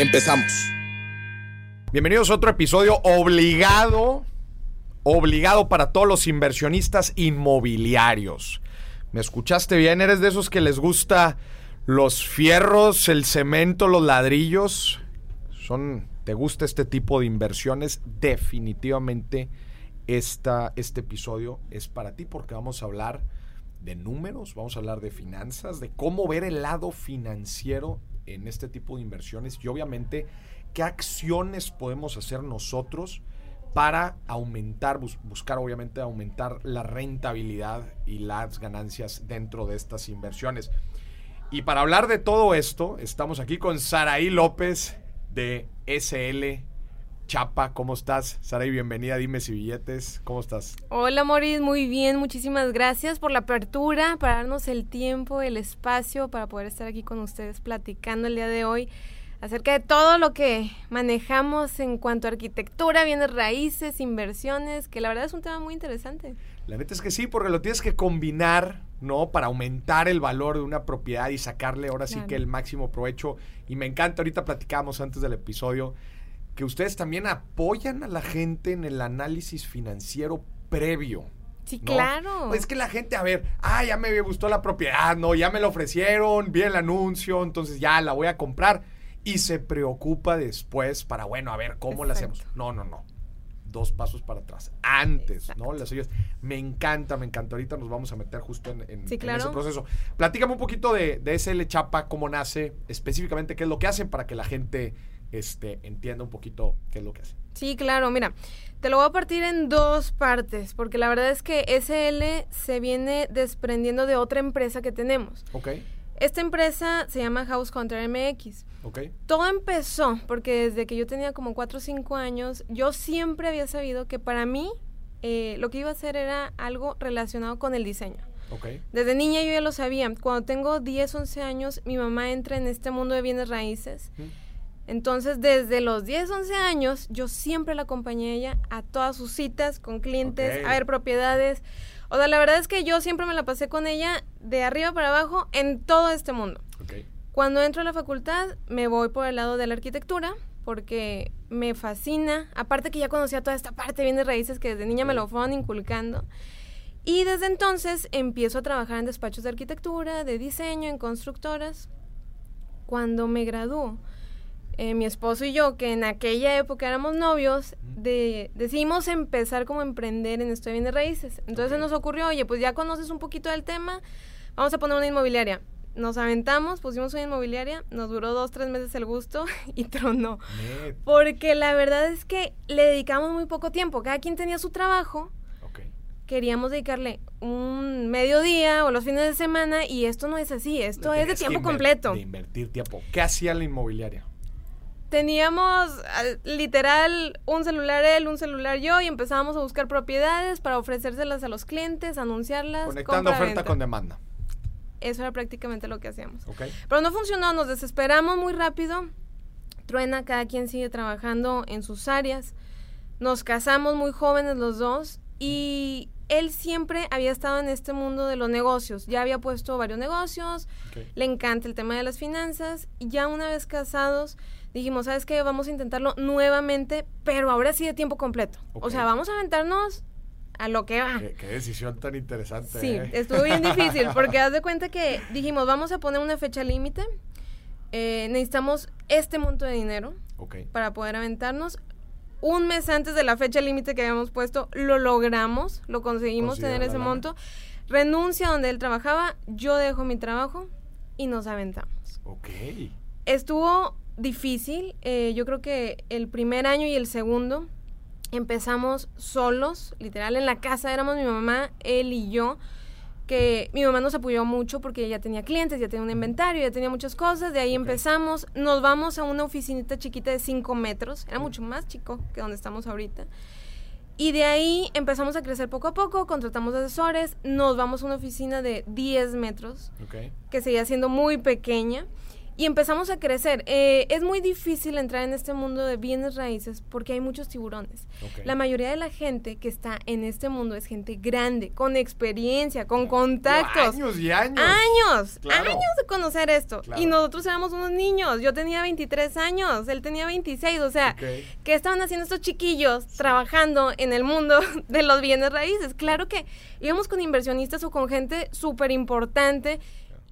Empezamos. Bienvenidos a otro episodio obligado, obligado para todos los inversionistas inmobiliarios. ¿Me escuchaste bien? ¿Eres de esos que les gusta los fierros, el cemento, los ladrillos? Son, ¿Te gusta este tipo de inversiones? Definitivamente esta, este episodio es para ti porque vamos a hablar de números, vamos a hablar de finanzas, de cómo ver el lado financiero en este tipo de inversiones y obviamente qué acciones podemos hacer nosotros para aumentar, buscar obviamente aumentar la rentabilidad y las ganancias dentro de estas inversiones. Y para hablar de todo esto, estamos aquí con Saraí López de SL Chapa, ¿cómo estás? Saraí, bienvenida, dime si billetes, ¿cómo estás? Hola Moris, muy bien, muchísimas gracias por la apertura, para darnos el tiempo, el espacio para poder estar aquí con ustedes platicando el día de hoy acerca de todo lo que manejamos en cuanto a arquitectura, bienes raíces, inversiones, que la verdad es un tema muy interesante. La neta es que sí, porque lo tienes que combinar, ¿no? Para aumentar el valor de una propiedad y sacarle ahora sí que el máximo provecho. Y me encanta, ahorita platicábamos antes del episodio, que ustedes también apoyan a la gente en el análisis financiero previo. Sí, claro. Es que la gente, a ver, ah, ya me gustó la propiedad, no, ya me la ofrecieron, vi el anuncio, entonces ya la voy a comprar. Y se preocupa después para, bueno, a ver, ¿cómo la hacemos? No, no, no. Dos pasos para atrás. Antes, ¿no? Las oyes. Me encanta, me encanta. Ahorita nos vamos a meter justo en, en, ese proceso. Platícame un poquito de, de SL Chapa, cómo nace, específicamente qué es lo que hacen para que la gente este, entienda un poquito qué es lo que hace. Sí, claro, mira, te lo voy a partir en dos partes, porque la verdad es que SL se viene desprendiendo de otra empresa que tenemos. Ok. Esta empresa se llama House Hunter MX. Ok. Todo empezó porque desde que yo tenía como 4 o 5 años, yo siempre había sabido que para mí eh, lo que iba a hacer era algo relacionado con el diseño. Okay. Desde niña yo ya lo sabía. Cuando tengo 10, 11 años, mi mamá entra en este mundo de bienes raíces. Entonces, desde los 10, 11 años, yo siempre la acompañé a ella a todas sus citas con clientes, a ver propiedades. O sea, la verdad es que yo siempre me la pasé con ella de arriba para abajo en todo este mundo. Cuando entro a la facultad, me voy por el lado de la arquitectura, porque me fascina. Aparte que ya conocía toda esta parte de bienes raíces que desde niña me lo fueron inculcando. Y desde entonces empiezo a trabajar en despachos de arquitectura, de diseño, en constructoras. Cuando me graduó, eh, mi esposo y yo, que en aquella época éramos novios, de, decidimos empezar como a emprender en esto de bienes raíces. Entonces nos ocurrió, oye, pues ya conoces un poquito del tema, vamos a poner una inmobiliaria. Nos aventamos, pusimos una inmobiliaria, nos duró dos, tres meses el gusto y tronó. Porque la verdad es que le dedicamos muy poco tiempo, cada quien tenía su trabajo. Queríamos dedicarle un mediodía o los fines de semana y esto no es así, esto es de tiempo completo. De invertir tiempo. ¿Qué hacía la inmobiliaria? Teníamos literal un celular él, un celular yo y empezábamos a buscar propiedades para ofrecérselas a los clientes, anunciarlas. Conectando oferta con demanda. Eso era prácticamente lo que hacíamos. Pero no funcionó, nos desesperamos muy rápido. Truena, cada quien sigue trabajando en sus áreas. Nos casamos muy jóvenes los dos y él siempre había estado en este mundo de los negocios. Ya había puesto varios negocios, le encanta el tema de las finanzas y ya una vez casados dijimos, ¿sabes qué? Vamos a intentarlo nuevamente, pero ahora sí de tiempo completo. O sea, vamos a aventarnos a lo que va. Qué, decisión tan interesante. Sí, ¿eh? estuvo bien difícil porque haz de cuenta que dijimos, vamos a poner una fecha límite. Eh, necesitamos este monto de dinero para poder aventarnos. Un mes antes de la fecha límite que habíamos puesto, lo logramos, lo conseguimos tener ese monto. Renuncia donde él trabajaba, yo dejo mi trabajo y nos aventamos. Ok. Estuvo difícil. Eh, yo creo que el primer año y el segundo empezamos solos, literal, en la casa éramos mi mamá, él y yo. que mi mamá nos apoyó mucho porque ya tenía clientes, ya tenía un inventario, ya tenía muchas cosas. De ahí empezamos, nos vamos a una oficinita chiquita de 5 metros, era mucho más chico que donde estamos ahorita. Y de ahí empezamos a crecer poco a poco, contratamos asesores, nos vamos a una oficina de 10 metros, que seguía siendo muy pequeña y empezamos a crecer. Eh, es muy difícil entrar en este mundo de bienes raíces porque hay muchos tiburones. La mayoría de la gente que está en este mundo es gente grande, con experiencia, con contactos. años y años. Años, años de conocer esto. Y nosotros éramos unos niños. Yo tenía 23 años, él tenía 26. O sea, ¿qué estaban haciendo estos chiquillos trabajando en el mundo de los bienes raíces? Claro que íbamos con inversionistas o con gente súper importante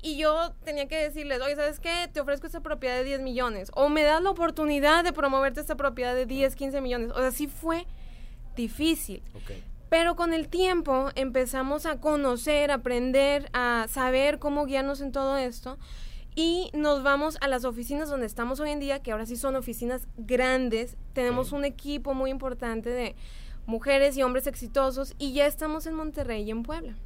y yo tenía que decirles, oye, ¿sabes qué? Te ofrezco esta propiedad de 10 millones. O me das la oportunidad de promoverte esta propiedad de 10, 15 millones. O sea, sí fue difícil. Pero con el tiempo empezamos a conocer, a aprender, a saber cómo guiarnos en todo esto. Y nos vamos a las oficinas donde estamos hoy en día, que ahora sí son oficinas grandes. Tenemos un equipo muy importante de mujeres y hombres exitosos y ya estamos en Monterrey y en Puebla.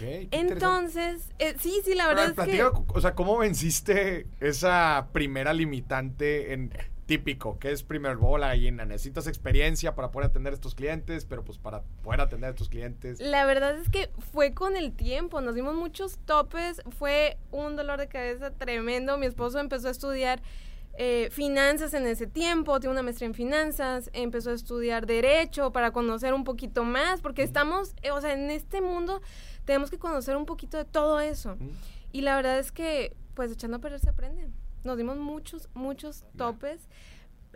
Entonces, eh, sí, sí, la verdad es que... O sea, ¿cómo venciste esa primera limitante en típico, que es primero el bola la gallina? Necesitas experiencia para poder atender a estos clientes, pero pues para poder atender a estos clientes... La verdad es que fue con el tiempo, nos dimos muchos topes, fue un dolor de cabeza tremendo. Mi esposo empezó a estudiar... Eh, finanzas en ese tiempo, tiene una maestría en finanzas, empezó a estudiar derecho para conocer un poquito más, porque estamos, eh, o sea, en este mundo tenemos que conocer un poquito de todo eso. Y la verdad es que, pues echando a perder se aprende. Nos dimos muchos, muchos topes.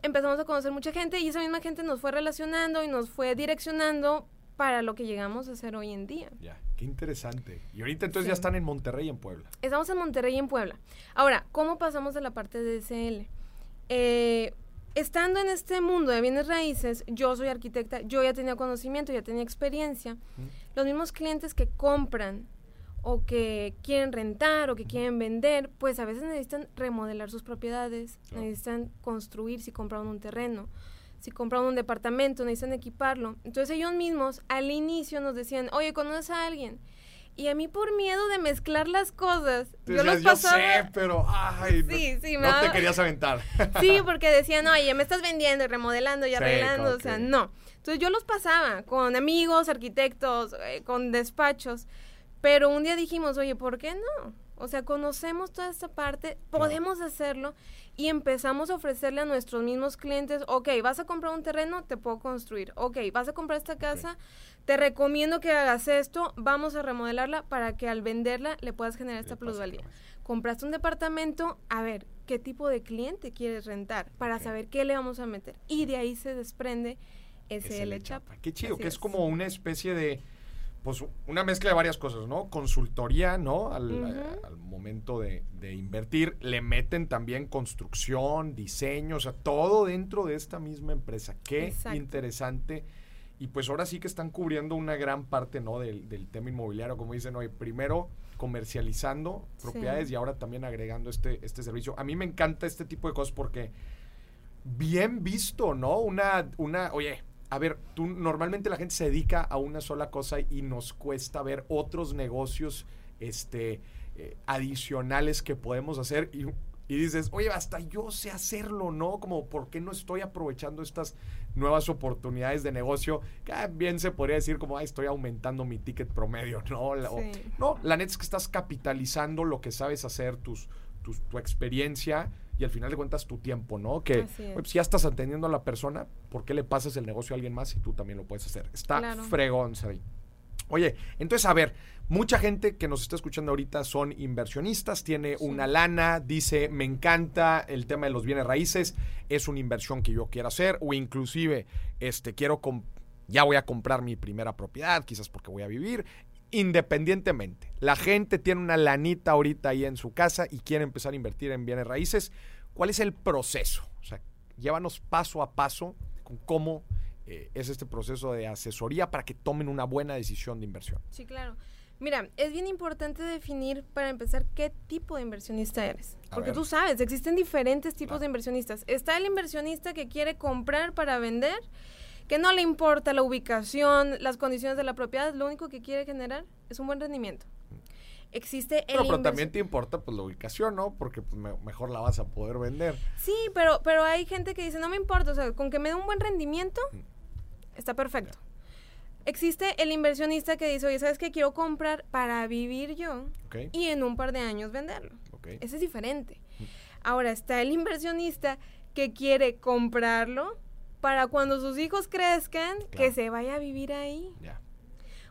Empezamos a conocer mucha gente y esa misma gente nos fue relacionando y nos fue direccionando para lo que llegamos a ser hoy en día. Ya, qué interesante. Y ahorita entonces ya están en Monterrey y en Puebla. Estamos en Monterrey y en Puebla. Ahora, ¿cómo pasamos de la parte de SL? Eh, estando en este mundo de bienes raíces, yo soy arquitecta, yo ya tenía conocimiento, ya tenía experiencia. Los mismos clientes que compran o que quieren rentar o que quieren vender, pues a veces necesitan remodelar sus propiedades, necesitan construir si compran un terreno, si compran un departamento, necesitan equiparlo. Entonces ellos mismos al inicio nos decían, oye, ¿conoces a alguien? Y a mí por miedo de mezclar las cosas, yo los pasaba... Yo sé, pero ay, no, te querías aventar. Sí, porque decían, oye, me estás vendiendo y remodelando y arreglando, o sea, no. Entonces yo los pasaba con amigos, arquitectos, eh, con despachos, pero un día dijimos, oye, ¿por qué no? O sea, conocemos toda esta parte, podemos hacerlo y empezamos a ofrecerle a nuestros mismos clientes, ok, vas a comprar un terreno, te puedo construir, ok, vas a comprar esta casa, te recomiendo que hagas esto, vamos a remodelarla para que al venderla le puedas generar esta plusvalía. Compraste un departamento, a ver, ¿qué tipo de cliente quieres rentar? Para saber qué le vamos a meter. Y de ahí se desprende SL Chapa. Qué chido, que es. como una especie de, pues una mezcla de varias cosas, ¿no? Consultoría, ¿no? Al, momento de, invertir, le meten también construcción, diseño, o sea, todo dentro de esta misma empresa. Qué interesante y pues ahora sí que están cubriendo una gran parte ¿no? del, tema inmobiliario, como dicen hoy, primero comercializando propiedades y ahora también agregando este, este servicio. A mí me encanta este tipo de cosas porque bien visto, ¿no? Una, una, oye, a ver, tú normalmente la gente se dedica a una sola cosa y nos cuesta ver otros negocios este, eh, adicionales que podemos hacer y y dices, oye, hasta yo sé hacerlo, ¿no? Como, ¿por qué no estoy aprovechando estas nuevas oportunidades de negocio? Que ah, bien se podría decir como, estoy aumentando mi ticket promedio, ¿no? no, la neta es que estás capitalizando lo que sabes hacer, tus, tu experiencia y al final de cuentas tu tiempo, ¿no? Que pues, si ya estás atendiendo a la persona, ¿por qué le pasas el negocio a alguien más si tú también lo puedes hacer? Está fregón, ¿sabes? Oye, entonces, a ver, mucha gente que nos está escuchando ahorita son inversionistas, tiene una lana, dice, me encanta el tema de los bienes raíces, es una inversión que yo quiero hacer, o inclusive, este, quiero, ya voy a comprar mi primera propiedad, quizás porque voy a vivir, independientemente. La gente tiene una lanita ahorita ahí en su casa y quiere empezar a invertir en bienes raíces. ¿Cuál es el proceso? O sea, llévanos paso a paso con cómo eh, es este proceso de asesoría para que tomen una buena decisión de inversión. Sí, claro. Mira, es bien importante definir para empezar qué tipo de inversionista eres. Porque tú sabes, existen diferentes tipos de inversionistas. Está el inversionista que quiere comprar para vender, que no le importa la ubicación, las condiciones de la propiedad, lo único que quiere generar es un buen rendimiento. Existe el No, pero también te importa pues la ubicación, ¿no? Porque pues, me- mejor la vas a poder vender. Sí, pero, pero hay gente que dice, no me importa, o sea, con que me dé un buen rendimiento, está perfecto. Existe el inversionista que dice, oye, ¿sabes qué? Quiero comprar para vivir yo y en un par de años venderlo. Ese es diferente. Ahora está el inversionista que quiere comprarlo para cuando sus hijos crezcan, que se vaya a vivir ahí. Ya,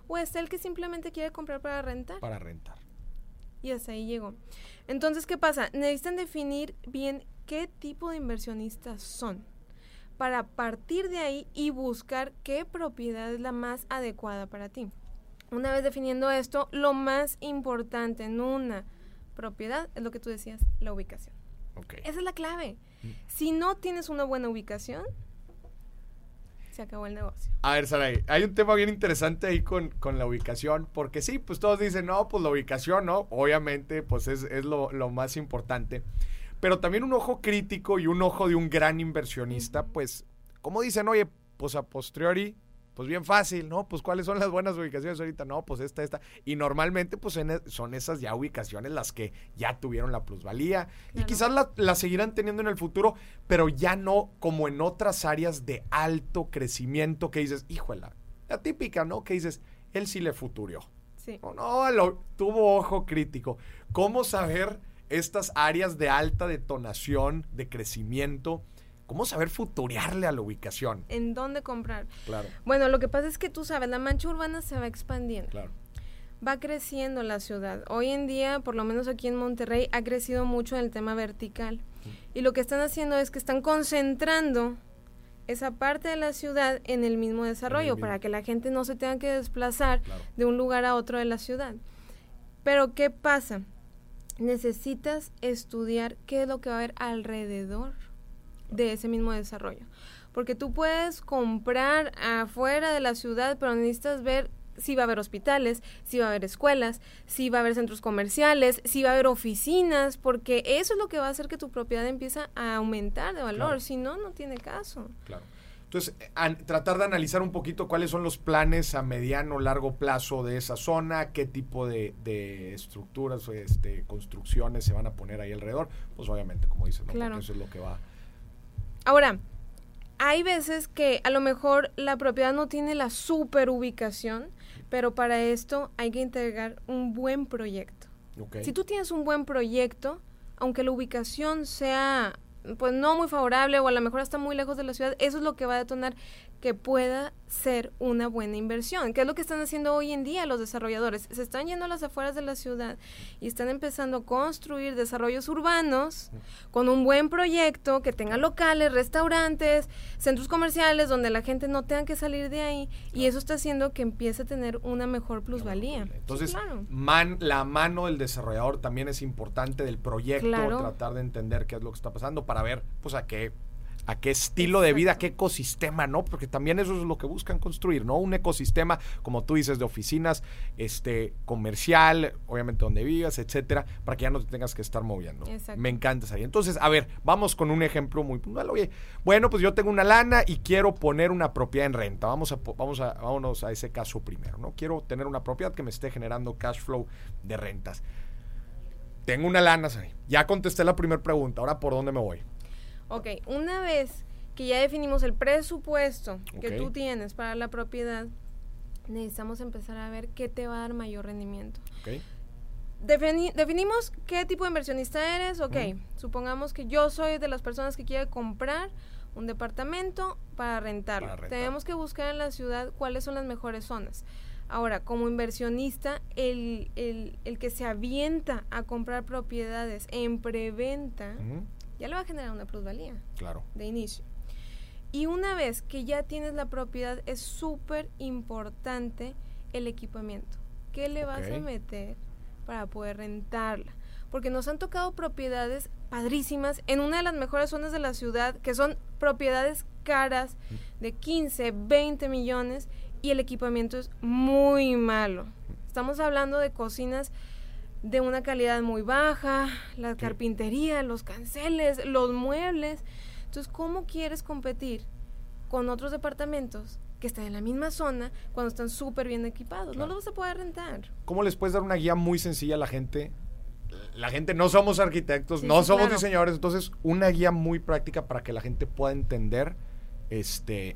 O está el que simplemente quiere comprar para rentar. para rentar. Y hasta ahí llegó. Entonces, ¿qué pasa? Necesitan definir bien qué tipo de inversionistas son para partir de ahí y buscar qué propiedad es la más adecuada para ti. Una vez definiendo esto, lo más importante en una propiedad es lo que tú decías, la ubicación. Ok. Esa es la clave. Mm. Si no tienes una buena ubicación, acabó el negocio. A ver, Saray, hay un tema bien interesante ahí con, con la ubicación, porque sí, pues todos dicen, no, pues la ubicación, ¿no? Obviamente, pues es, es lo, lo más importante. Pero también un ojo crítico y un ojo de un gran inversionista, pues, como dicen, oye, pues a posteriori, pues bien fácil, ¿no? Pues cuáles son las buenas ubicaciones ahorita, no, pues esta, esta. Y normalmente, pues en e- son esas ya ubicaciones las que ya tuvieron la plusvalía. Y quizás la, la seguirán teniendo en el futuro, pero ya no como en otras áreas de alto crecimiento que dices, híjola, la típica, ¿no? Que dices, él sí le futurió. Sí. No, no, lo- tuvo ojo crítico. ¿Cómo saber estas áreas de alta detonación, de crecimiento? ¿Cómo saber futuriarle a la ubicación? ¿En dónde comprar? Claro, Bueno, lo que pasa es que tú sabes, la mancha urbana se va expandiendo. claro. Va creciendo la ciudad. Hoy en día, por lo menos aquí en Monterrey, ha crecido mucho en el tema vertical. Y lo que están haciendo es que están concentrando esa parte de la ciudad en el mismo desarrollo mismo. para que la gente no se tenga que desplazar Claro. de un lugar a otro de la ciudad. Pero ¿qué pasa? Necesitas estudiar qué es lo que va a haber alrededor de ese mismo desarrollo. Porque tú puedes comprar afuera de la ciudad, pero necesitas ver si va a haber hospitales, si va a haber escuelas, si va a haber centros comerciales, si va a haber oficinas, porque eso es lo que va a hacer que tu propiedad empiece a aumentar de valor. Claro. Si no, no tiene caso. Claro. Entonces, tratar de analizar un poquito cuáles son los planes a mediano, largo plazo de esa zona, qué tipo de, de estructuras, este, construcciones se van a poner ahí alrededor. Pues obviamente, como dices, ¿no? Claro. Porque eso es lo que va. Ahora, hay veces que a lo mejor la propiedad no tiene la super ubicación, pero para esto hay que entregar un buen proyecto. Si tú tienes un buen proyecto, aunque la ubicación sea pues no muy favorable o a lo mejor está muy lejos de la ciudad, eso es lo que va a detonar que pueda ser una buena inversión, que es lo que están haciendo hoy en día los desarrolladores. Se están yendo a las afueras de la ciudad y están empezando a construir desarrollos urbanos con un buen proyecto que tenga locales, restaurantes, centros comerciales donde la gente no tenga que salir de ahí y eso está haciendo que empiece a tener una mejor plusvalía. Sí, Entonces, claro. man- la mano del desarrollador también es importante del proyecto, Claro. tratar de entender qué es lo que está pasando para ver, pues, a qué a qué estilo de vida, a qué ecosistema, ¿no? Porque también eso es lo que buscan construir, ¿no? Un ecosistema, como tú dices, de oficinas, este, comercial, obviamente donde vivas, etcétera, para que ya no te tengas que estar moviendo. Exacto. Me encanta esa idea. Entonces, a ver, vamos con un ejemplo muy puntual. Oye, bueno, pues yo tengo una lana y quiero poner una propiedad en renta. Vamos a, vamos a, vámonos a ese caso primero, ¿no? Quiero tener una propiedad que me esté generando cash flow de rentas. Tengo una lana, Sari. Ya contesté la primera pregunta. Ahora, ¿por dónde me voy? Ok, una vez que ya definimos el presupuesto que tú tienes para la propiedad, necesitamos empezar a ver qué te va a dar mayor rendimiento. ¿Ok? Defini- definimos qué tipo de inversionista eres, ok. Supongamos que yo soy de las personas que quiere comprar un departamento para rentarlo. Para rentar. Tenemos que buscar en la ciudad cuáles son las mejores zonas. Ahora, como inversionista, el, el- el que se avienta a comprar propiedades en preventa, ya le va a generar una plusvalía Claro. de inicio. Y una vez que ya tienes la propiedad, es súper importante el equipamiento. ¿Qué le vas a meter para poder rentarla? Porque nos han tocado propiedades padrísimas en una de las mejores zonas de la ciudad, que son propiedades caras de 15, 20 millones y el equipamiento es muy malo. Estamos hablando de cocinas de una calidad muy baja, la carpintería, los canceles, los muebles. Entonces, ¿cómo quieres competir con otros departamentos que están en la misma zona cuando están súper bien equipados. Claro. No los vas a poder rentar. ¿Cómo les puedes dar una guía muy sencilla a la gente? La gente no somos arquitectos, Sí, no sí, somos claro. diseñadores, entonces una guía muy práctica para que la gente pueda entender este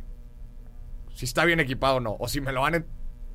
si está bien equipado o no, o si me lo van a,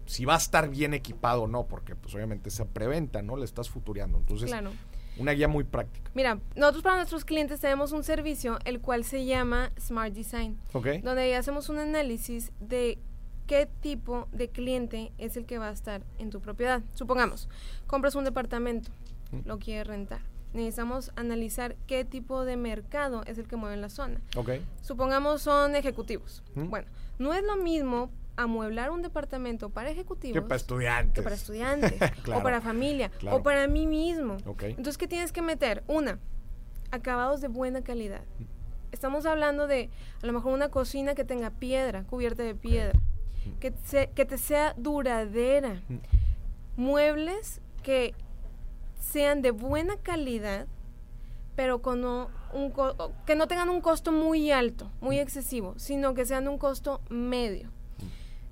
si va a estar bien equipado o no, porque pues obviamente esa preventa, ¿no? Le estás futureando. Entonces, claro. una guía muy práctica. Mira, nosotros para nuestros clientes tenemos un servicio el cual se llama Smart Design, ¿Ok? donde hacemos un análisis de qué tipo de cliente es el que va a estar en tu propiedad. Supongamos, compras un departamento, Mm. lo quieres rentar. Necesitamos analizar qué tipo de mercado es el que mueve en la zona. ¿Ok? Supongamos son ejecutivos. Mm. Bueno, no es lo mismo amueblar un departamento para ejecutivos Que para estudiantes. que para estudiantes, Claro. o para familia, Claro. o para mí mismo. Entonces, ¿qué tienes que meter? Una, acabados de buena calidad. Estamos hablando de a lo mejor una cocina que tenga piedra, cubierta de piedra, que, se- que te sea duradera. Mm. Muebles que sean de buena calidad, pero con no- un co- que no tengan un costo muy alto, muy excesivo, sino que sean un costo medio.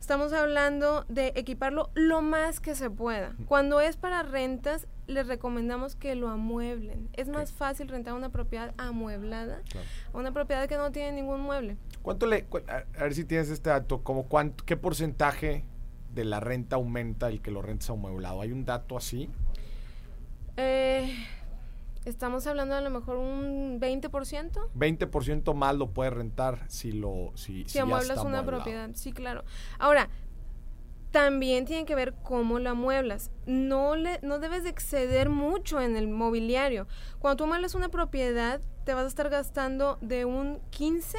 Estamos hablando de equiparlo lo más que se pueda. Cuando es para rentas, les recomendamos que lo amueblen. Es más fácil rentar una propiedad amueblada Claro. a una propiedad que no tiene ningún mueble. ¿Cuánto le, cu- a, a ver si tienes este dato, como cuánto, qué porcentaje de la renta aumenta el que lo rentas amueblado? ¿Hay un dato así? Eh, estamos hablando a lo mejor un 20%. 20% más lo puedes rentar si lo si, Si ya amueblas una amueblado. propiedad, sí, claro. Ahora, también tiene que ver cómo la amueblas. No, le, no debes de exceder mucho en el mobiliario. Cuando tú amueblas una propiedad, te vas a estar gastando de un 15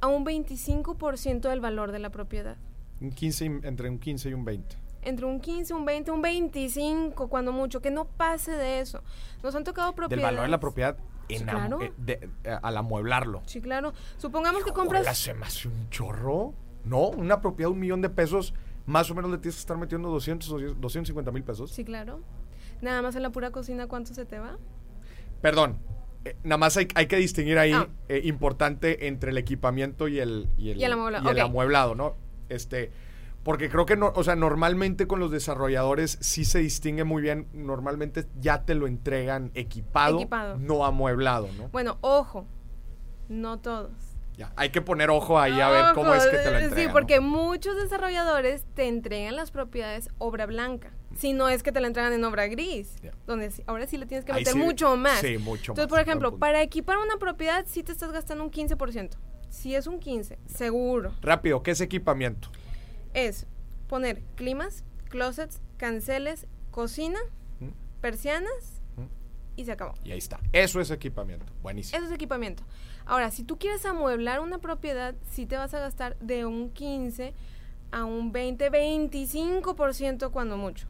a un 25% del valor de la propiedad. Un 15 y- entre un 15 y un 20. Entre un 15, un 20, un 25, cuando mucho, que no pase de eso. Nos han tocado Del propiedades. valor de la propiedad en Sí, claro. eh, de- eh, al amueblarlo. Sí, claro. Supongamos que Hola, compras... se me hace un chorro. No, una propiedad de un millón de pesos, más o menos le tienes que estar metiendo 200, 250 mil pesos. Sí, claro. Nada más en la pura cocina, ¿cuánto se te va? Perdón, eh, nada más hay, hay que distinguir ahí, Ah. eh, importante, entre el equipamiento y el, y el, Y el amueblado, y el amueblado, ¿no? Este, porque creo que, no, o sea, normalmente con los desarrolladores sí se distingue muy bien, normalmente ya te lo entregan equipado, Equipado. no amueblado, ¿no? Bueno, ojo, no todos. Ya, hay que poner ojo ahí a ver cómo es que te lo entregan. Sí, ¿no? porque muchos desarrolladores te entregan las propiedades obra blanca. Si no es que te la entregan en obra gris, donde ahora sí le tienes que meter sí- mucho más. Sí, mucho Entonces, más. por ejemplo, para equipar una propiedad sí te estás gastando un 15%. Si es un 15, seguro. Rápido, ¿qué es equipamiento? Es poner climas, closets, canceles, cocina, ¿Mm? persianas ¿Mm? y se acabó. Y ahí está. Eso es equipamiento. Buenísimo. Eso es equipamiento. Ahora, si tú quieres amueblar una propiedad, sí te vas a gastar de un 15 a un 20, 25% cuando mucho.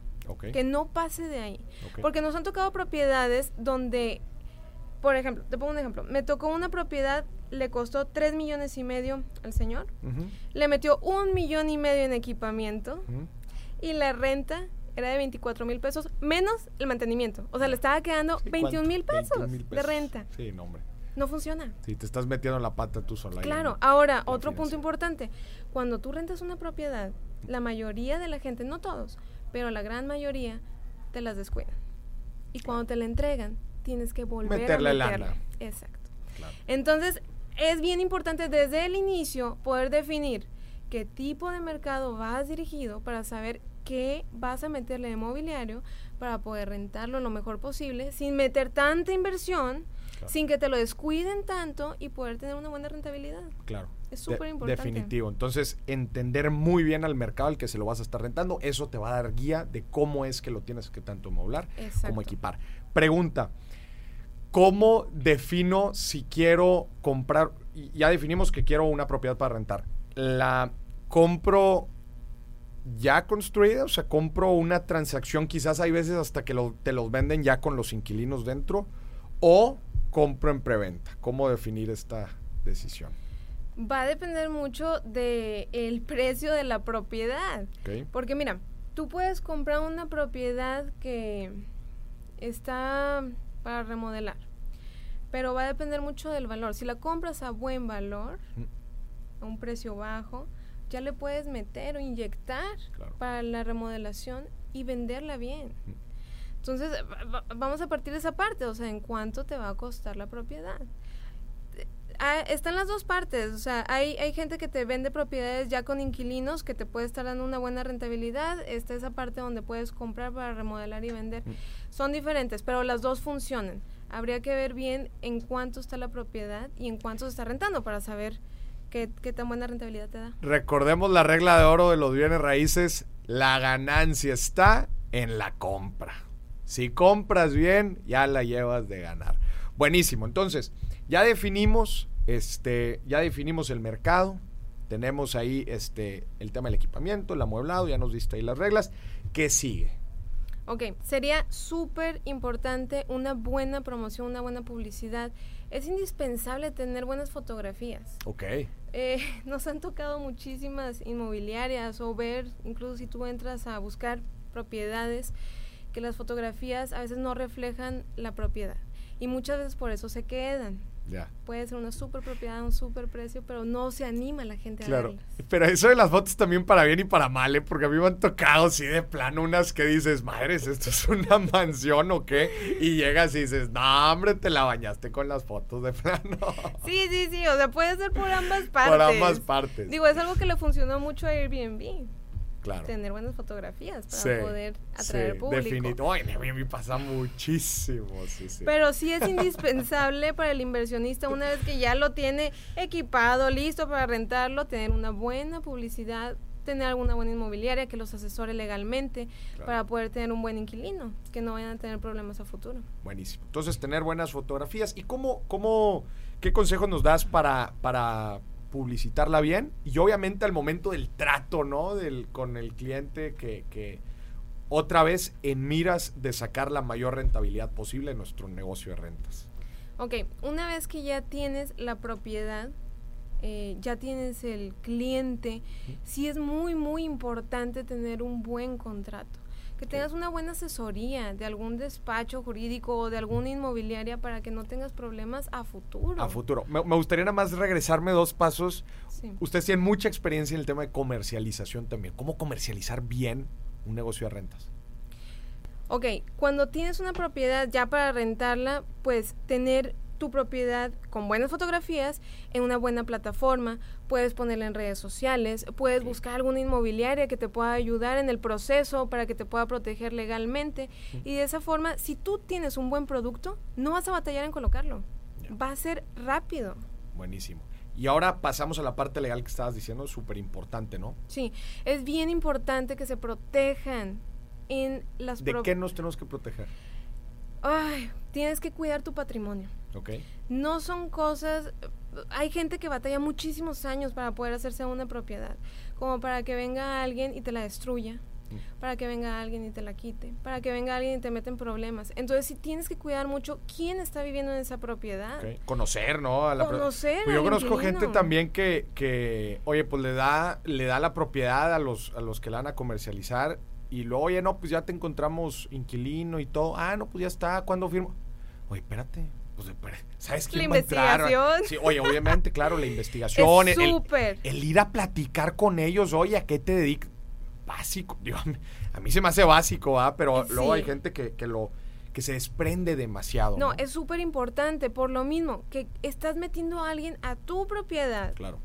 Que no pase de ahí. Porque nos han tocado propiedades donde, por ejemplo, te pongo un ejemplo. Me tocó una propiedad, le costó 3 millones y medio al señor. Le metió un millón y medio en equipamiento y la renta era de 24 mil pesos menos el mantenimiento. O sea, le estaba quedando Sí, 21 mil pesos, 21,000 de renta. Sí, no, hombre. No funciona. Sí, te estás metiendo en la pata tú sola. Claro, ¿no? ahora La otro punto importante. Cuando tú rentas una propiedad, la mayoría de la gente, no todos, pero la gran mayoría, te las descuidan. Y cuando te la entregan, tienes que volver Meterle a lana. meterle. Exacto. Claro. Entonces, es bien importante desde el inicio poder definir qué tipo de mercado vas dirigido para saber qué vas a meterle de mobiliario para poder rentarlo lo mejor posible sin meter tanta inversión, Claro. sin que te lo descuiden tanto y poder tener una buena rentabilidad. Claro. Es súper importante. Definitivo. Entonces, entender muy bien al mercado al que se lo vas a estar rentando, eso te va a dar guía de cómo es que lo tienes que tanto moblar como equipar. Pregunta. ¿Cómo defino si quiero comprar? Ya definimos que quiero una propiedad para rentar. ¿La compro ya construida? O sea, compro una transacción, quizás hay veces hasta que lo- te los venden ya con los inquilinos dentro. ¿O compro en preventa? ¿Cómo definir esta decisión? Va a depender mucho del el precio de la propiedad. ¿Ok? Porque mira, tú puedes comprar una propiedad que está para remodelar, pero va a depender mucho del valor. Si la compras a buen valor, Mm. a un precio bajo, ya le puedes meter o inyectar Claro. para la remodelación y venderla bien. Mm. Entonces, va- va- vamos a partir de esa parte, o sea, en cuánto te va a costar la propiedad. Ah, están las dos partes, o sea, hay, hay gente que te vende propiedades ya con inquilinos que te puede estar dando una buena rentabilidad, está esa parte donde puedes comprar para remodelar y vender. Mm. Son diferentes, pero las dos funcionan. Habría que ver bien en cuánto está la propiedad y en cuánto se está rentando para saber qué, qué tan buena rentabilidad te da. Recordemos la regla de oro de los bienes raíces. La ganancia está en la compra. Si compras bien, ya la llevas de ganar. Buenísimo. Entonces, ya definimos, este, ya definimos el mercado. Tenemos ahí este, el tema del equipamiento, el amueblado, ya nos diste ahí las reglas. ¿Qué sigue? Ok, sería súper importante una buena promoción, una buena publicidad. Es indispensable tener buenas fotografías. Ok. Eh, nos han tocado muchísimas inmobiliarias o ver, incluso si tú entras a buscar propiedades, que las fotografías a veces no reflejan la propiedad. Y muchas veces por eso se quedan. Ya. Puede ser una super propiedad, un super precio, pero no se anima la gente a Claro. Pero eso de las fotos también para bien y para mal, ¿eh? porque a mí me han tocado así de plano unas que dices, madres, ¿esto es una mansión o qué? Y llegas y dices, no, hombre, te la bañaste con las fotos de plano. Sí, sí, sí, o sea, puede ser por ambas partes. Por ambas partes. Digo, es algo que le funcionó mucho a Airbnb, claro. tener buenas fotografías para Sí, poder atraer sí, público. definito. Ay, a mí me pasa muchísimo, sí, sí. Pero sí es indispensable para el inversionista, una vez que ya lo tiene equipado, listo para rentarlo, tener una buena publicidad, tener alguna buena inmobiliaria que los asesore legalmente Claro. para poder tener un buen inquilino, que no vayan a tener problemas a futuro. Buenísimo. Entonces, tener buenas fotografías. ¿Y cómo, cómo, qué consejos nos das para, para publicitarla bien? Y obviamente al momento del trato, ¿no? Del, con el cliente que, que otra vez en miras de sacar la mayor rentabilidad posible en nuestro negocio de rentas. Ok, una vez que ya tienes la propiedad, eh, ya tienes el cliente, sí es muy, muy importante tener un buen contrato. Que tengas una buena asesoría de algún despacho jurídico o de alguna inmobiliaria para que no tengas problemas a futuro. A futuro. Me, me gustaría nada más regresarme dos pasos. Sí. Ustedes tienen mucha experiencia en el tema de comercialización también. ¿Cómo comercializar bien un negocio de rentas? Ok, cuando tienes una propiedad ya para rentarla, pues tener tu propiedad con buenas fotografías en una buena plataforma, puedes ponerla en redes sociales, puedes buscar alguna inmobiliaria que te pueda ayudar en el proceso para que te pueda proteger legalmente y de esa forma, si tú tienes un buen producto, no vas a batallar en colocarlo. Va a ser rápido. Buenísimo. Y ahora pasamos a la parte legal que estabas diciendo, súper importante, ¿no? Sí, es bien importante que se protejan en las ¿De qué nos tenemos que proteger? Ay, tienes que cuidar tu patrimonio. No son cosas... Hay gente que batalla muchísimos años para poder hacerse una propiedad, como para que venga alguien y te la destruya, Mm. para que venga alguien y te la quite, para que venga alguien y te meta en problemas. Entonces, sí tienes que cuidar mucho quién está viviendo en esa propiedad. Conocer, ¿no? A la pro- Conocer Pues yo conozco inquilino. gente también que, que, oye, pues le da, le da la propiedad a los, a los que la van a comercializar y luego, oye, no, pues ya te encontramos inquilino y todo. Ah, no, pues ya está, ¿cuándo firmo? Oye, espérate. Pues, ¿sabes quién La va a entrar? investigación. Sí, oye, obviamente, claro, la investigación. Es el- el- el ir a platicar con ellos, oye, ¿a qué te dedicas? Básico, digo, a mí, a mí se me hace básico, ¿ah? Pero Sí. luego hay gente que, que lo que se desprende demasiado. No, es súper importante, por lo mismo, que estás metiendo a alguien a tu propiedad Claro.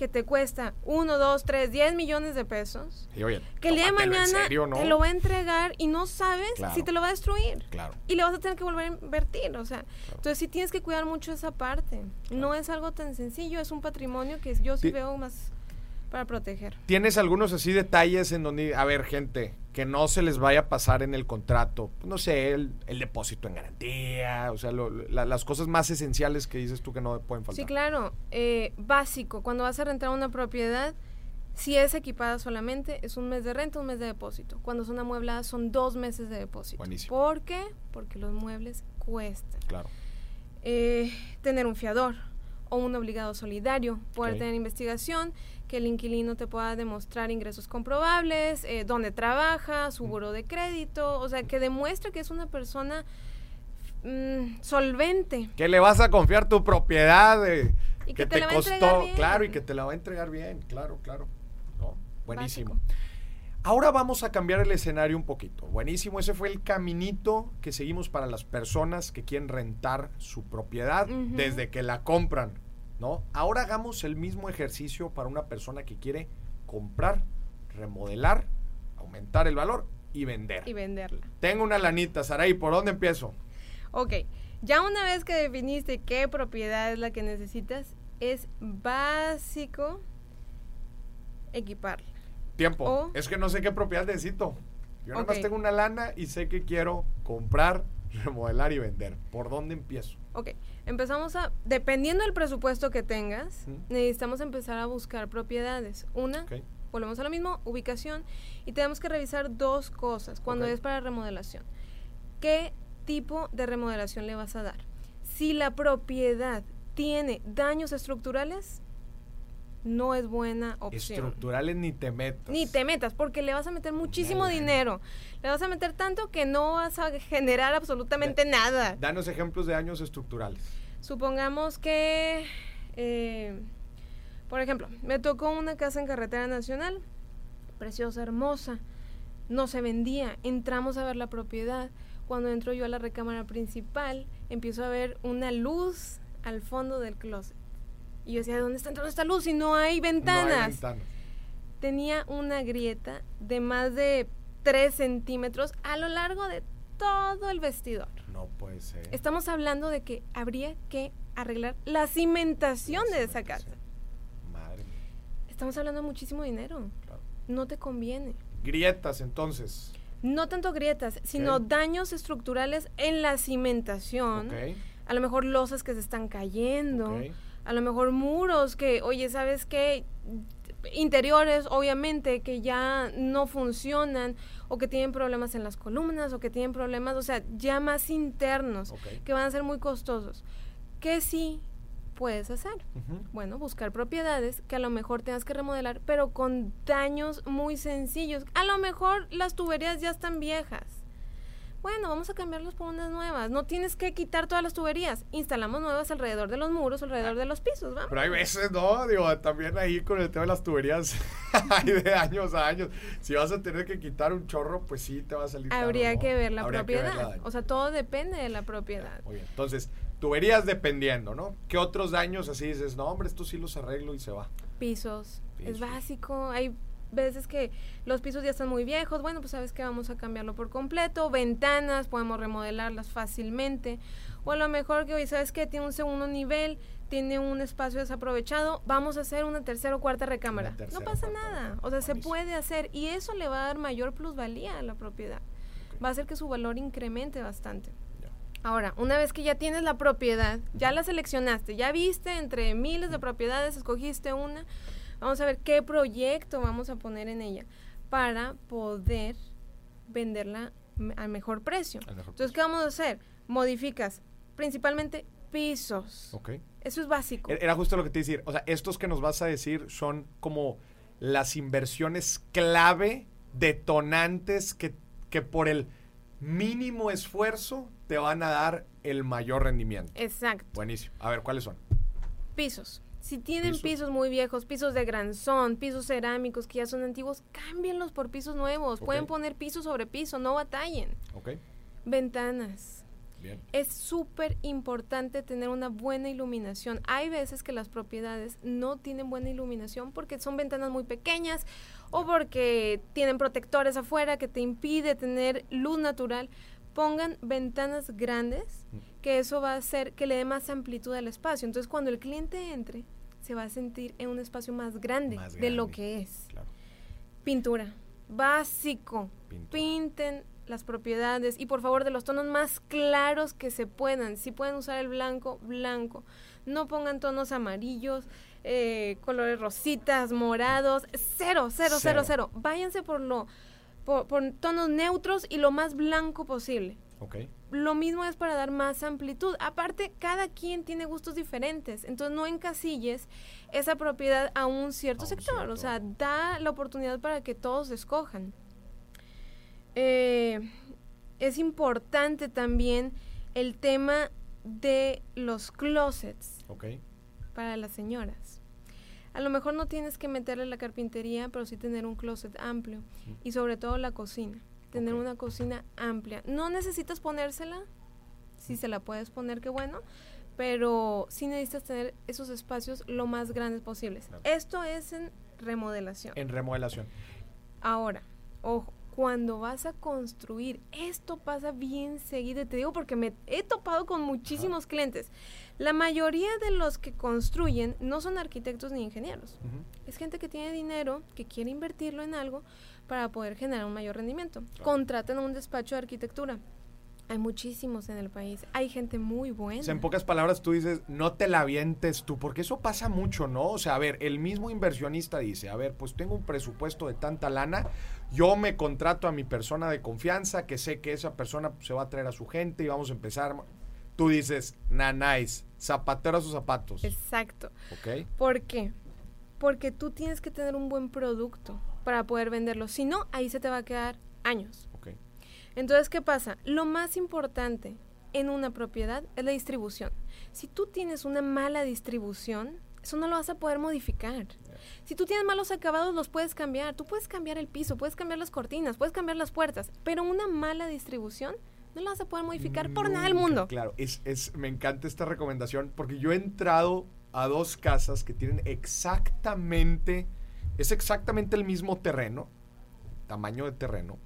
Que te cuesta 1, 2, 3, 10 millones de pesos. Y oye, Que el día de mañana serio, ¿no? te lo va a entregar y no sabes Claro. si te lo va a destruir. Claro. Y le vas a tener que volver a invertir, o sea. Entonces sí tienes que cuidar mucho esa parte. No es algo tan sencillo, es un patrimonio que yo sí veo más para proteger. ¿Tienes algunos así detalles en donde, a ver, gente, que no se les vaya a pasar en el contrato? No sé, el, el depósito en garantía, o sea, lo- la- las cosas más esenciales que dices tú que no pueden faltar. Sí, claro. eh, básico, cuando vas a rentar una propiedad, si es equipada solamente, es un mes de renta, un mes de depósito. Cuando son amuebladas, son dos meses de depósito. Buenísimo. ¿Por qué? Porque los muebles cuestan. Claro. eh, tener un fiador o un obligado solidario, poder tener investigación, que el inquilino te pueda demostrar ingresos comprobables, eh, dónde trabaja, su buro de crédito, o sea, que demuestre que es una persona mm, solvente. ¿Qué le vas a confiar tu propiedad? de- Y que, que te, costó, claro, y que te la va a entregar bien, claro, claro. ¿No? Buenísimo. Básico. Ahora vamos a cambiar el escenario un poquito. Buenísimo, ese fue el caminito que seguimos para las personas que quieren rentar su propiedad desde que la compran, ¿no? Ahora hagamos el mismo ejercicio para una persona que quiere comprar, remodelar, aumentar el valor y vender. Y venderla. Tengo una lanita, Saraí, ¿por dónde empiezo? Ok, ya una vez que definiste qué propiedad es la que necesitas, es básico equiparla. Tiempo. O- Es que no sé qué propiedad necesito. Yo nada más tengo una lana y sé que quiero comprar, remodelar y vender. ¿Por dónde empiezo? Ok, empezamos a, dependiendo del presupuesto que tengas, necesitamos empezar a buscar propiedades. Una, volvemos a lo mismo, ubicación, y tenemos que revisar dos cosas cuando es para remodelación. ¿Qué tipo de remodelación le vas a dar? Si la propiedad tiene daños estructurales, no es buena opción. Estructurales ni te metas. Ni te metas, porque le vas a meter muchísimo dinero. Le vas a meter tanto que no vas a generar absolutamente nada. Danos ejemplos de daños estructurales. Supongamos que, eh, por ejemplo, me tocó una casa en carretera nacional, preciosa, hermosa, no se vendía, entramos a ver la propiedad, cuando entro yo a la recámara principal, empiezo a ver una luz al fondo del closet. Y yo decía, ¿de dónde está entrando esta luz si no hay No hay ventanas? ventanas. Tenía una grieta de más de 3 centímetros a lo largo de todo el vestidor. No puede ser. Estamos hablando de que habría que arreglar la cimentación de esa casa. Madre mía, Estamos hablando de muchísimo dinero. claro. No te conviene. Grietas, entonces. No tanto grietas, sino daños estructurales en la cimentación. Ok. A lo mejor losas que se están cayendo. ok. A lo mejor muros que, oye, ¿sabes qué? Interiores, obviamente, que ya no funcionan o que tienen problemas en las columnas o que tienen problemas, o sea, ya más internos, que van a ser muy costosos. ¿Qué sí puedes hacer? Bueno, buscar propiedades que a lo mejor tengas que remodelar, pero con daños muy sencillos. A lo mejor las tuberías ya están viejas. Bueno, vamos a cambiarlas por unas nuevas. No tienes que quitar todas las tuberías. Instalamos nuevas alrededor de los muros, alrededor de los pisos, ¿vamos? Pero hay veces, ¿no? Digo, también ahí con el tema de las tuberías, hay de años a años. Si vas a tener que quitar un chorro, pues sí te va a salir caro, Habría ¿no? que ver la Habría que ver propiedad. o sea, todo depende de la propiedad. Muy bien. Entonces, tuberías dependiendo, ¿no? ¿Qué otros daños así dices? No, hombre, esto sí los arreglo y se va. Pisos. Pisos. Es básico. Hay veces que los pisos ya están muy viejos. Bueno, pues sabes que vamos a cambiarlo por completo. Ventanas, podemos remodelarlas fácilmente. O a lo mejor que hoy, ¿sabes que Tiene un segundo nivel, tiene un espacio desaprovechado. Vamos a hacer una tercera o cuarta recámara. Tercera no pasa cuarta nada. O sea, se puede hacer. Y eso le va a dar mayor plusvalía a la propiedad. Va a hacer que su valor incremente bastante. Ahora, una vez que ya tienes la propiedad, ya la seleccionaste, ya viste entre miles de propiedades, escogiste una, vamos a ver qué proyecto vamos a poner en ella para poder venderla al mejor precio. Al mejor Entonces, ¿qué vamos a hacer? Modificas principalmente pisos. Ok. Eso es básico. Era justo lo que te iba a decir. O sea, estos que nos vas a decir son como las inversiones clave, detonantes, que, que por el mínimo esfuerzo te van a dar el mayor rendimiento. Exacto. Buenísimo. A ver, ¿cuáles son? Pisos. Si tienen Pisos. pisos. muy viejos, pisos de granzón, pisos cerámicos que ya son antiguos, cámbienlos por pisos nuevos. Pueden poner piso sobre piso, no batallen. Ok. Ventanas. Bien. Es súper importante tener una buena iluminación. Hay veces que las propiedades no tienen buena iluminación porque son ventanas muy pequeñas o porque tienen protectores afuera que te impide tener luz natural. Pongan ventanas grandes, que eso va a hacer que le dé más amplitud al espacio. Entonces, cuando el cliente entre, se va a sentir en un espacio más grande, Más de lo que es. Claro. Pintura, básico. Pintura. Pinten las propiedades y por favor de los tonos más claros que se puedan. Si pueden usar el blanco, blanco. No pongan tonos amarillos, eh, colores rositas, morados. Cero, cero, cero, Cero. cero. Váyanse por lo por, por tonos neutros y lo más blanco posible. Lo mismo es para dar más amplitud. Aparte, cada quien tiene gustos diferentes. Entonces, no encasilles esa propiedad a un cierto A un sector. cierto. O sea, da la oportunidad para que todos escojan. Eh, es importante también el tema de los closets. Para las señoras. A lo mejor no tienes que meterle la carpintería, pero sí tener un closet amplio. Y sobre todo la cocina. Tener una cocina amplia. No necesitas ponérsela. Si se la puedes poner, qué bueno. Pero sí necesitas tener esos espacios lo más grandes posibles. Esto es en remodelación. En remodelación. Ahora, ojo, cuando vas a construir, esto pasa bien seguido, te digo porque me he topado con muchísimos clientes. La mayoría de los que construyen no son arquitectos ni ingenieros. Es gente que tiene dinero, que quiere invertirlo en algo para poder generar un mayor rendimiento. Claro. Contratan a un despacho de arquitectura. Hay muchísimos en el país. Hay gente muy buena. O sea, en pocas palabras tú dices, no te la avientes tú, porque eso pasa mucho, ¿no? O sea, a ver, el mismo inversionista dice, a ver, pues tengo un presupuesto de tanta lana, yo me contrato a mi persona de confianza, que sé que esa persona pues, se va a traer a su gente y vamos a empezar. Tú dices, na, nice, zapatero a sus zapatos, Exacto. ¿ok? ¿Por qué? Porque tú tienes que tener un buen producto para poder venderlo. Si no, ahí se te va a quedar años. Ok. Entonces, ¿qué pasa? Lo más importante en una propiedad es la distribución. Si tú tienes una mala distribución, eso no lo vas a poder modificar. Si tú tienes malos acabados, los puedes cambiar. Tú puedes cambiar el piso, puedes cambiar las cortinas, puedes cambiar las puertas, pero una mala distribución no la vas a poder modificar por nada del mundo. Claro, es, es, me encanta esta recomendación porque yo he entrado a dos casas que tienen exactamente, es exactamente el mismo terreno, tamaño de terreno.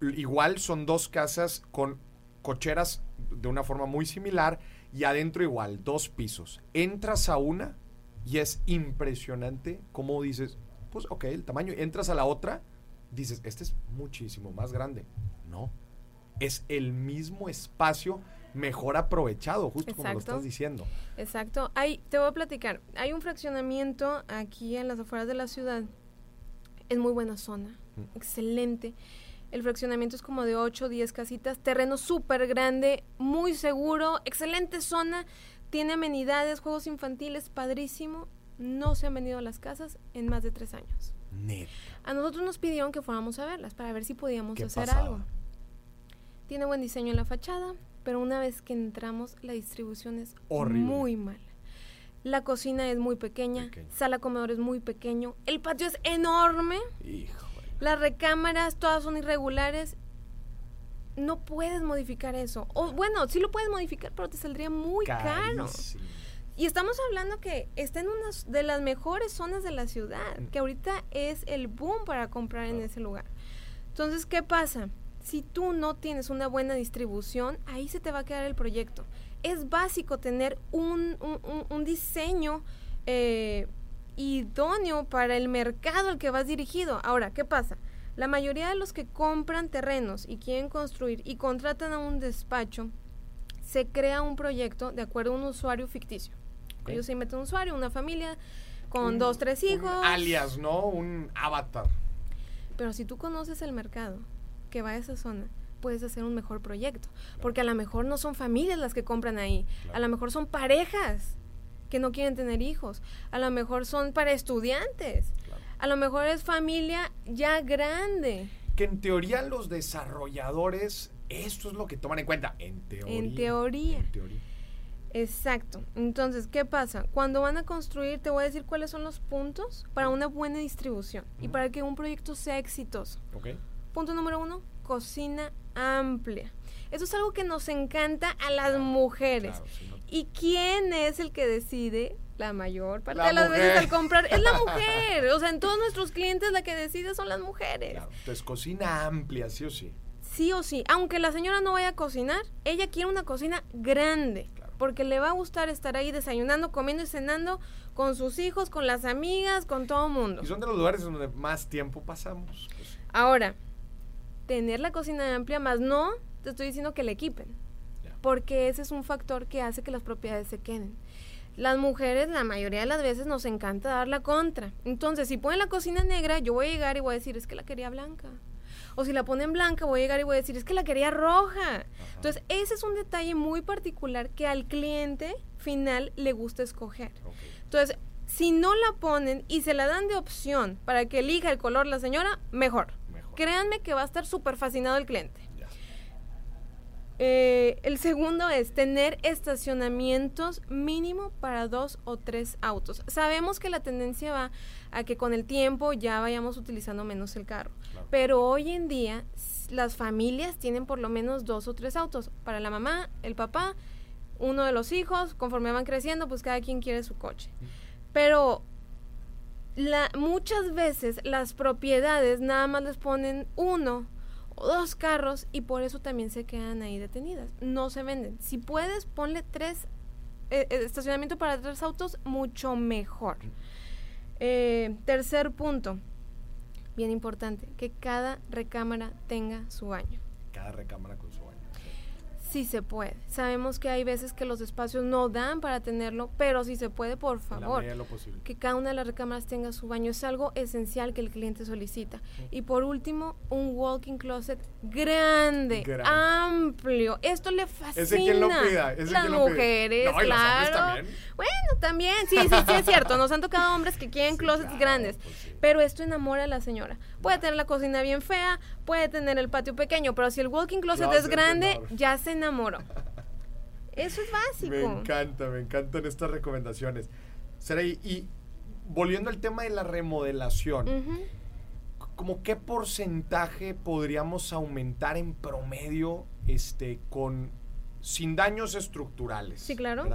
Igual son dos casas con cocheras de una forma muy similar y adentro igual, dos pisos. Entras a una y es impresionante cómo dices, pues ok, el tamaño. Entras a la otra, dices, este es muchísimo más grande. No, es el mismo espacio mejor aprovechado, justo como lo estás diciendo. Exacto. Hay, te voy a platicar. Hay un fraccionamiento aquí en las afueras de la ciudad. Es muy buena zona. Mm. Excelente. El fraccionamiento es como de 8 o 10 casitas. Terreno súper grande, muy seguro. Excelente zona. Tiene amenidades, juegos infantiles, padrísimo. No se han venido a las casas en más de tres años. Neta. A nosotros nos pidieron que fuéramos a verlas para ver si podíamos ¿Qué hacer pasaba? algo. Tiene buen diseño en la fachada, pero una vez que entramos, la distribución es Horrible. muy mala. La cocina es muy pequeña, sala comedor es muy pequeño, el patio es enorme, Híjole. las recámaras todas son irregulares. No puedes modificar eso. O bueno, sí lo puedes modificar, pero te saldría muy caro. Y estamos hablando que está en una de las mejores zonas de la ciudad, Mm. que ahorita es el boom para comprar en ese lugar. Entonces, ¿qué pasa? Si tú no tienes una buena distribución, ahí se te va a quedar el proyecto. Es básico tener un, un- un- un diseño eh, idóneo para el mercado al que vas dirigido. Ahora, ¿qué pasa? La mayoría de los que compran terrenos y quieren construir y contratan a un despacho, se crea un proyecto de acuerdo a un usuario ficticio. Ellos se inventen un usuario, una familia con dos, tres un hijos. alias, ¿no? Un avatar. Pero si tú conoces el mercado que va a esa zona, puedes hacer un mejor proyecto. Porque a lo mejor no son familias las que compran ahí. Claro. A lo mejor son parejas que no quieren tener hijos. A lo mejor son para estudiantes. Claro. A lo mejor es familia ya grande. Que en teoría los desarrolladores, esto es lo que toman en cuenta. En teoría. En teoría. En teoría. Exacto. Entonces, ¿qué pasa? Cuando van a construir, te voy a decir cuáles son los puntos para una buena distribución y para que un proyecto sea exitoso. Punto número uno, cocina amplia. Eso es algo que nos encanta a las Claro, mujeres. Claro, sí, ¿no? ¿Y quién es el que decide? La mayor parte La de las veces al comprar es la mujer. O sea, en todos nuestros clientes la que decide son las mujeres. Claro. Entonces, cocina amplia, sí o sí. Sí o sí. Aunque la señora no vaya a cocinar, ella quiere una cocina grande. Claro. Porque le va a gustar estar ahí desayunando, comiendo y cenando con sus hijos, con las amigas, con todo el mundo. Y son de los lugares donde más tiempo pasamos. pues, Ahora, tener la cocina amplia, más no te estoy diciendo que la equipen. Porque ese es un factor que hace que las propiedades se queden. Las mujeres, la mayoría de las veces, nos encanta dar la contra. Entonces, si ponen la cocina negra, yo voy a llegar y voy a decir, es que la quería blanca. O si la ponen blanca, voy a llegar y voy a decir, es que la quería roja. Entonces, ese es un detalle muy particular que al cliente final le gusta escoger. Entonces, si no la ponen y se la dan de opción para que elija el color la señora, mejor. Créanme que va a estar súper fascinado el cliente. Eh, el segundo es tener estacionamientos mínimo para dos o tres autos. Sabemos que la tendencia va a que con el tiempo ya vayamos utilizando menos el carro, pero hoy en día las familias tienen por lo menos dos o tres autos para la mamá, el papá, uno de los hijos, conforme van creciendo, pues cada quien quiere su coche. Pero la, muchas veces las propiedades nada más les ponen uno o dos carros y por eso también se quedan ahí detenidas. No se venden. Si puedes, ponle tres eh, eh, estacionamiento para tres autos, mucho mejor. Eh, tercer punto, bien importante, que cada recámara tenga su baño. Cada recámara con. Sí se puede. Sabemos que hay veces que los espacios no dan para tenerlo, pero si se puede, por favor, que cada una de las recámaras tenga su baño. Es algo esencial que el cliente solicita. Y por último, un walking closet grande, amplio. Esto le fascina. ¿Ese lo pida? las mujeres, claro. Bueno, también, sí, sí, sí, es cierto. Nos han tocado hombres que quieren closets grandes. Pues pero esto enamora a la señora. Puede tener la cocina bien fea, puede tener el patio pequeño, pero si el walking closet es grande, ya se enamoró. Eso es básico. Me encanta, me encantan estas recomendaciones. Saray, y volviendo al tema de la remodelación, ¿como qué porcentaje podríamos aumentar en promedio este, con, sin daños estructurales? Sí, claro.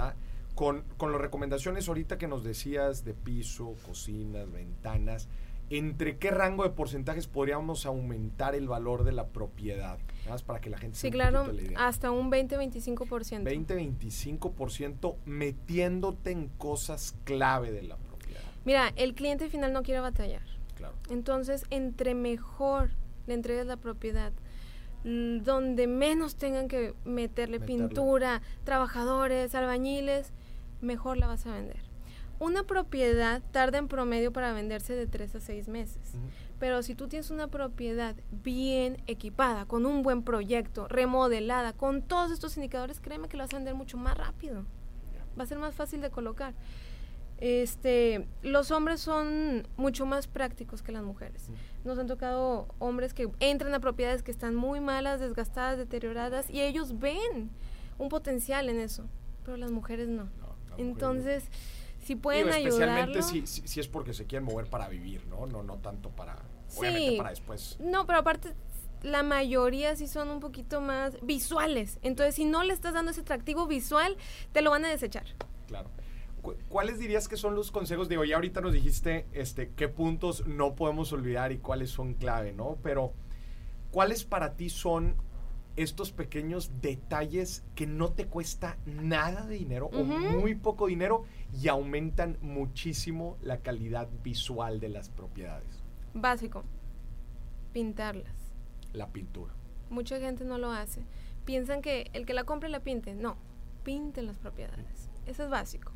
Con, con las recomendaciones ahorita que nos decías de piso, cocinas, ventanas, ¿entre qué rango de porcentajes podríamos aumentar el valor de la propiedad? Nada más para que la gente sí, claro, hasta un 20-25%. 20-25% metiéndote en cosas clave de la propiedad. Mira, el cliente final no quiere batallar. Claro. Entonces, entre mejor le entregues la propiedad, donde menos tengan que meterle, pintura, trabajadores, albañiles, mejor la vas a vender. Una propiedad tarda en promedio para venderse de 3 a 6 meses. Pero si tú tienes una propiedad bien equipada, con un buen proyecto, remodelada, con todos estos indicadores, créeme que lo vas a vender mucho más rápido. Va a ser más fácil de colocar. Este, los hombres son mucho más prácticos que las mujeres. Nos han tocado hombres que entran a propiedades que están muy malas, desgastadas, deterioradas, y ellos ven un potencial en eso, pero las mujeres no. Entonces, si pueden Especialmente si, si, es porque se quieren mover para vivir, ¿no? No, no tanto para, obviamente para después. No, pero aparte la mayoría sí son un poquito más visuales. Entonces, si no le estás dando ese atractivo visual, te lo van a desechar. Claro. ¿Cuáles dirías que son los consejos? Digo, ya ahorita nos dijiste este, qué puntos no podemos olvidar y cuáles son clave, ¿no? Pero, ¿cuáles para ti son estos pequeños detalles que no te cuesta nada de dinero o muy poco dinero y aumentan muchísimo la calidad visual de las propiedades. Básico, pintarlas. La pintura. Mucha gente no lo hace. Piensan que el que la compre la pinte. No, pinten las propiedades. Eso es básico.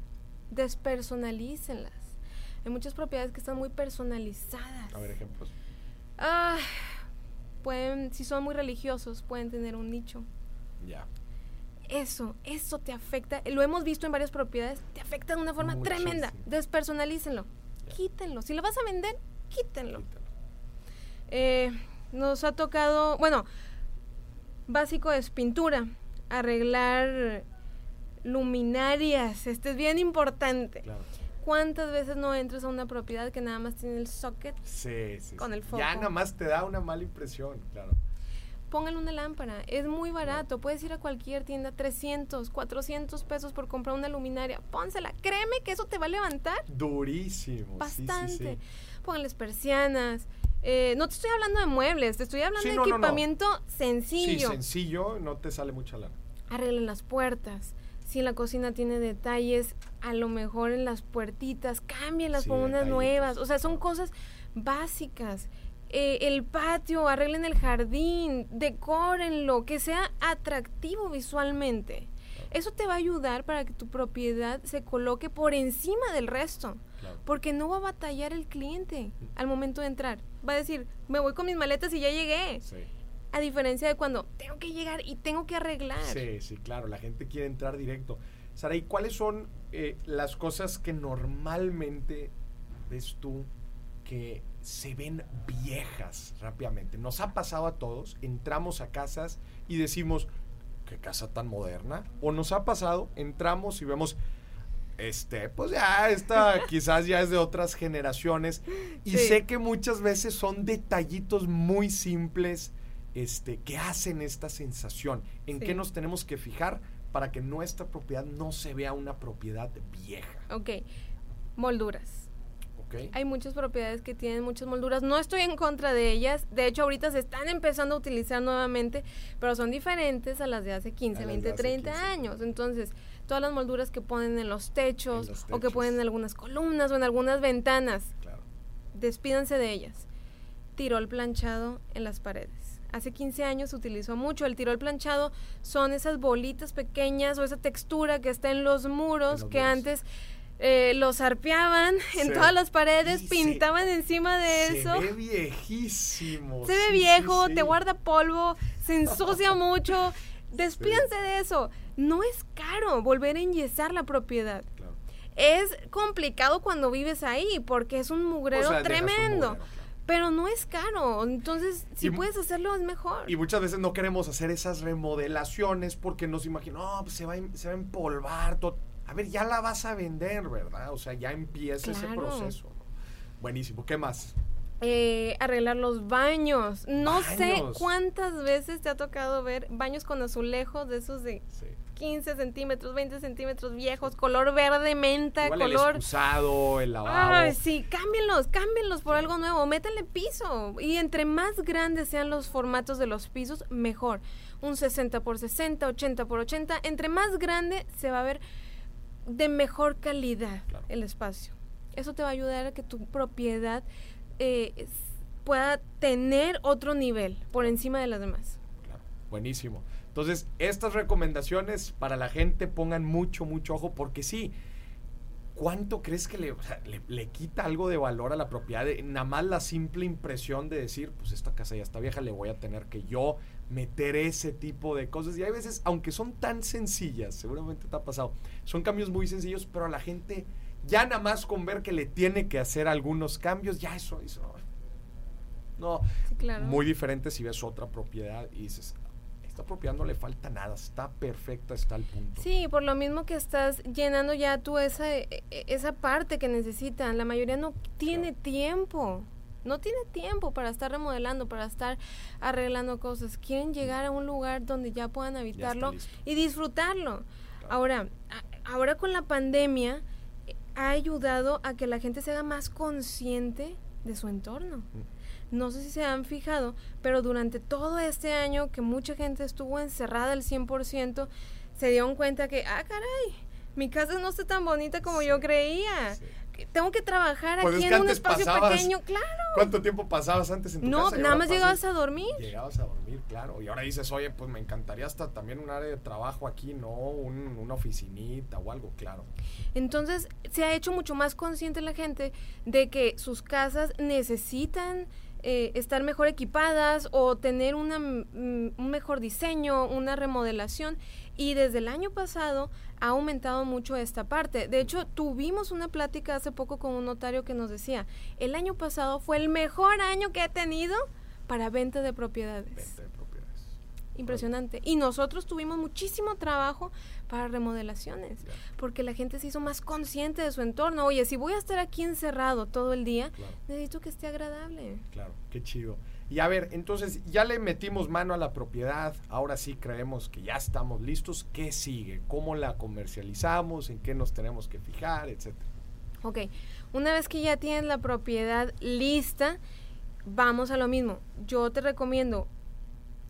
Despersonalícenlas. Hay muchas propiedades que están muy personalizadas. A ver, ejemplos. Ah, pueden, si son muy religiosos, pueden tener un nicho. Ya. Eso, eso te afecta. Lo hemos visto en varias propiedades. Te afecta de una forma tremenda. Despersonalícenlo. Quítenlo. Si lo vas a vender, quítenlo. Eh, nos ha tocado, bueno, básico es pintura, arreglar luminarias. Este es bien importante. Claro. ¿Cuántas veces no entras a una propiedad que nada más tiene el socket con el foco? Ya nada más te da una mala impresión, claro. Póngale una lámpara, es muy barato. Puedes ir a cualquier tienda, 300, 400 pesos por comprar una luminaria. Pónsela, créeme que eso te va a levantar. Durísimo. Bastante. Pónganles persianas. Eh, no te estoy hablando de muebles, te estoy hablando de equipamiento sencillo. Sí, sencillo, no te sale mucha lana. Arreglen las puertas si la cocina tiene detalles, a lo mejor en las puertitas, cámbienlas por unas nuevas. O sea, son cosas básicas. Eh, el patio, arreglen el jardín, decórenlo, que sea atractivo visualmente. Eso te va a ayudar para que tu propiedad se coloque por encima del resto. Porque no va a batallar el cliente al momento de entrar. Va a decir, me voy con mis maletas y ya llegué. A diferencia de cuando tengo que llegar y tengo que arreglar. Sí, sí, claro, la gente quiere entrar directo. Sara, ¿y cuáles son eh, las cosas que normalmente ves tú que se ven viejas rápidamente? Nos ha pasado a todos, entramos a casas y decimos, qué casa tan moderna. O nos ha pasado, entramos y vemos, este, pues ya, esta quizás ya es de otras generaciones. Y Sí. sé que muchas veces son detallitos muy simples, este, que hacen esta sensación. ¿En Sí. qué nos tenemos que fijar para que nuestra propiedad no se vea una propiedad vieja? Ok, molduras. ¿Ok? Hay muchas propiedades que tienen muchas molduras. No estoy en contra de ellas. De hecho, ahorita se están empezando a utilizar nuevamente, pero son diferentes a las de hace 15, A las 20, de hace 30 15. años. Entonces, todas las molduras que ponen en los techos En los o que techos. ponen en algunas columnas o en algunas ventanas, Claro. despídanse de ellas. Tirol planchado en las paredes. Hace 15 años se utilizó mucho. El tirol planchado son esas bolitas pequeñas o esa textura que está en los muros los que muros. antes eh, los arpeaban en todas las paredes, y se- pintaban encima de eso. Se ve viejísimo. Se ve sí, viejo, sí, te guarda polvo, se ensucia mucho. Despídanse de eso. No es caro volver a enyesar la propiedad. Claro. Es complicado cuando vives ahí porque es un mugrero O sea, tremendo. Pero no es caro. Entonces, si Y puedes hacerlo, es mejor. Y muchas veces no queremos hacer esas remodelaciones porque nos imaginamos, pues se va, a em- se va a empolvar. todo". A ver, ya la vas a vender, ¿verdad? O sea, ya empieza ese proceso. Buenísimo. ¿Qué más? Eh, arreglar los baños. No sé cuántas veces te ha tocado ver baños con azulejos de esos de Sí. 15 centímetros, 20 centímetros viejos, color verde menta, Igual el color... excusado, el lavabo. Ay, sí, cámbienlos, cámbienlos por algo nuevo, métanle piso. Y entre más grandes sean los formatos de los pisos, mejor. Un 60 por 60, 80 por 80, entre más grande se va a ver de mejor calidad Claro. el espacio. Eso te va a ayudar a que tu propiedad eh, pueda tener otro nivel por encima de las demás. Claro, buenísimo. Entonces, estas recomendaciones para la gente pongan mucho, mucho ojo, porque sí, ¿cuánto crees que le, o sea, le, le quita algo de valor a la propiedad? De- nada más la simple impresión de decir, pues esta casa ya está vieja, le voy a tener que yo meter ese tipo de cosas. Y hay veces, aunque son tan sencillas, seguramente te ha pasado, son cambios muy sencillos, pero a la gente ya nada más con ver que le tiene que hacer algunos cambios, ya eso, eso. No, Sí, claro. muy diferente si ves otra propiedad y dices, esta propiedad no le falta nada, está perfecta, está al punto. Sí, por lo mismo que estás llenando ya tú esa, e- e- esa parte que necesitan. La mayoría no tiene tiempo. No tiene tiempo para estar remodelando, para estar arreglando cosas. Quieren llegar a un lugar donde ya puedan habitarlo y disfrutarlo. Claro. Ahora, a- ahora con la pandemia eh, ha ayudado a que la gente se haga más consciente de su entorno. No sé si se han fijado, pero durante todo este año que mucha gente estuvo encerrada al 100%, se dieron cuenta que, ah, caray, mi casa no está tan bonita como yo creía. Sí. Tengo que trabajar Pues es aquí que en un espacio pasabas- pequeño, claro. ¿Cuánto tiempo pasabas antes en tu No, casa? Y nada más pasas- llegabas a dormir. Llegabas a dormir, claro. Y ahora dices, oye, pues me encantaría hasta también un área de trabajo aquí, ¿no? Un- una oficinita o algo, claro. Entonces se ha hecho mucho más consciente la gente de que sus casas necesitan eh, estar mejor equipadas o tener una, mm, un mejor diseño, una remodelación. Y desde el año pasado ha aumentado mucho esta parte. De hecho, tuvimos una plática hace poco con un notario que nos decía, el año pasado fue el mejor año que he tenido para venta de propiedades. Impresionante. Y nosotros tuvimos muchísimo trabajo para remodelaciones, porque la gente se hizo más consciente de su entorno. Oye, si voy a estar aquí encerrado todo el día, Claro. necesito que esté agradable. Claro, qué chido. Y a ver, entonces ya le metimos mano a la propiedad, ahora sí creemos que ya estamos listos. ¿Qué sigue? ¿Cómo la comercializamos? ¿En qué nos tenemos que fijar? Etcétera. Ok, una vez que ya tienes la propiedad lista, vamos a lo mismo. Yo te recomiendo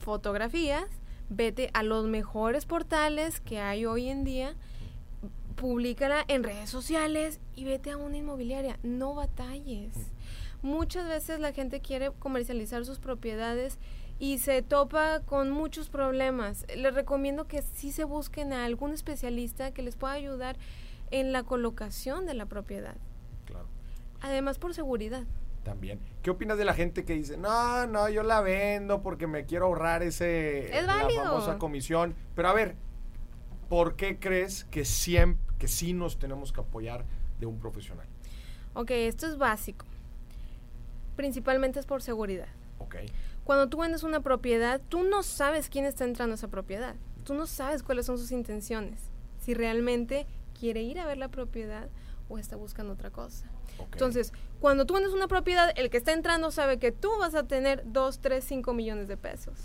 fotografías, vete a los mejores portales que hay hoy en día, públicala en redes sociales y vete a una inmobiliaria. No batalles. Muchas veces la gente quiere comercializar sus propiedades y se topa con muchos problemas. Les recomiendo que sí se busquen a algún especialista que les pueda ayudar en la colocación de la propiedad. Claro. Además por seguridad. También. ¿Qué opinas de la gente que dice, no, no, yo la vendo porque me quiero ahorrar ese Es la famosa comisión? Pero a ver, ¿por qué crees que siempre, que sí nos tenemos que apoyar de un profesional? Ok, esto es básico. Principalmente es por seguridad. Ok. Cuando tú vendes una propiedad, tú no sabes quién está entrando a esa propiedad. tú no sabes cuáles son sus intenciones, si realmente quiere ir a ver la propiedad o está buscando otra cosa. Entonces, cuando tú vendes una propiedad, el que está entrando sabe que tú vas a tener 2, 3, 5 millones de pesos.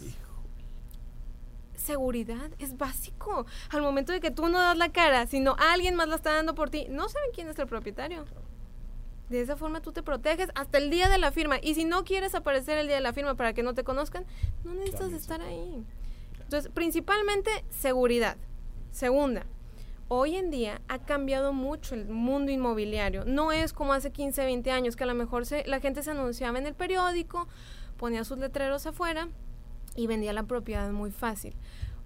Seguridad es básico. Al momento de que tú no das la cara, sino alguien más la está dando por ti, no saben quién es el propietario. De esa forma tú te proteges hasta el día de la firma. Y si no quieres aparecer el día de la firma para que no te conozcan, no necesitas estar ahí. Entonces, principalmente seguridad. Segunda, hoy en día ha cambiado mucho el mundo inmobiliario. No es como hace 15, 20 años que a lo mejor se, la gente se anunciaba en el periódico, ponía sus letreros afuera y vendía la propiedad muy fácil.